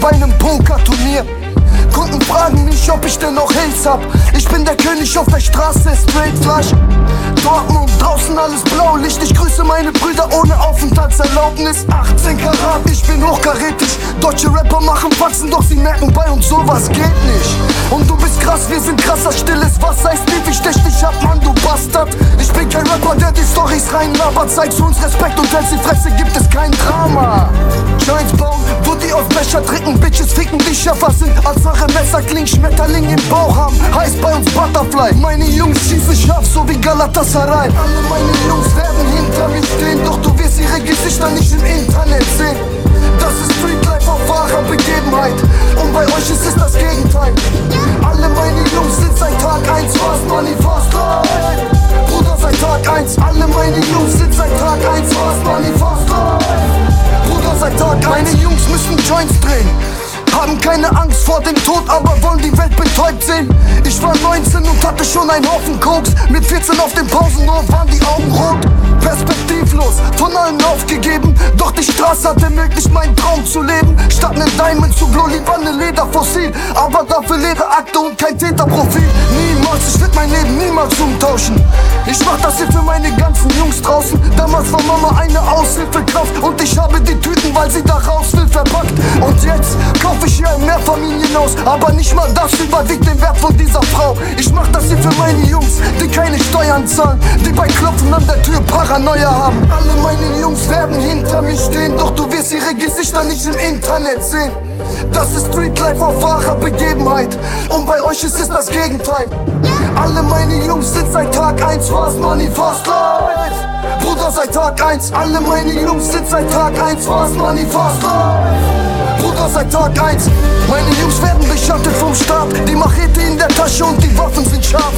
Bei nem Pokerturnier. Kunden fragen mich, ob ich denn noch Hills hab. Ich bin der König auf der Straße, straight flash. Dortmund, draußen alles Blaulicht. Ich grüße meine Brüder ohne Aufenthaltserlaubnis. 18 Karat, ich bin hochkarätig. Deutsche Rapper machen Faxen, doch sie merken bei uns sowas geht nicht. Und du bist krass, wir sind krasser, stilles Wasser. Ist lieb, ich dich ab, Mann, du Bastard. Ich bin kein Rapper, der die Storys reinlabert. Zeigst uns Respekt und hältst die Fresse, gibt es kein Drama. Joints bauen, Woody aus Becher trinken, Bitches ficken dich ja was sind als Sache Messer klingt, Schmetterling im Bauch haben. Heißt bei uns Butterfly. Meine Jungs schießen scharf, so wie Galatasaray. Alle meine Jungs werden hinter mir stehen, doch du wirst ihre Gesichter nicht im Internet vor dem Tod, aber wollen die Welt betäubt sehen. Ich war 19 und hatte schon einen Haufen Koks. Mit 14 auf dem Pausenhof waren die Augen rot. Perspektivlos, von allen aufgegeben. Doch die Straße hatte möglich, meinen Traum zu leben. Statt ne Diamond zu Glow, lieber ne Lederfossil. Aber dafür Lederakte und kein Täterprofil. Niemals, ich werd mein Leben niemals umtauschen. Ich mach das hier für meine ganzen Jungs draußen. Damals war Mama eine Aushilfekraft. Und ich habe die Tüten, weil sie da raus will, verpackt. Und jetzt kauf ich hier ein Mehrfamilienhaus. Aber nicht mal das überwiegt den Wert von dieser Frau. Ich mach das hier für meine Jungs, die keine Steuern zahlen. Die bei Klopfen an der Tür Paranoia haben. Alle meine Jungs werden hinter mir stehen. Doch du wirst ihre Gesichter nicht im Internet sehen. Das ist Streetlife auf wahrer Begebenheit. Und bei euch ist es das Gegenteil. Alle meine Jungs sind seit Tag 1 fast Money fast life. Bruder seit Tag 1. Alle meine Jungs sind seit Tag 1 fast Money fast life. Bruder seit Tag 1. Meine Jungs werden beschattet vom Staat. Die Machete in der Tasche und die Waffen sind scharf.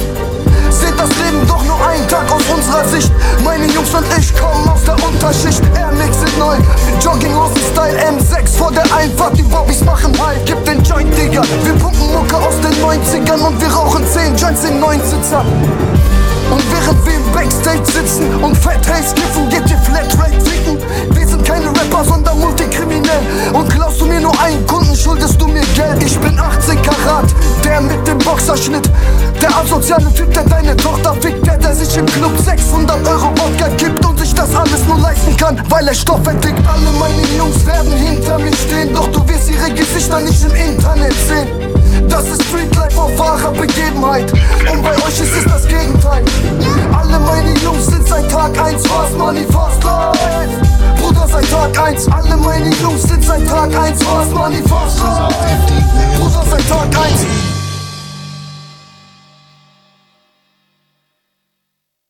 Seht das Leben doch nur einen Tag aus unserer Sicht. Meine Jungs und ich kommen aus der Unterschicht. Air Mix sind neu. Jogginghosen-Style M6 vor der Einfahrt. Die Bobbys machen halt. Gib den Joint, Digga. Wir pumpen Mucke aus den 90ern und wir rauchen 10 Joints in 9 Sitzer. Und während wir im Backstage sitzen und Fat Haze kiffen, geht ihr Flatrate ficken. Wir sind keine Rapper, sondern Multikriminell. Und klaust du mir nur einen Kunden, schuldest du mir Geld. Ich bin 18 Karat, der mit dem Boxerschnitt. Der asoziale Typ, der deine Tochter fickt, der, der sich im Club 600 Euro Wodka gibt und sich das alles nur leisten kann, weil er Stoff entdeckt. Alle meine Jungs werden hinter mir stehen, doch du wirst ihre Gesichter nicht im Internet sehen. Das ist Streetlife auf wahrer Begebenheit. Und bei euch ist es das Gegenteil. Alle meine Jungs sind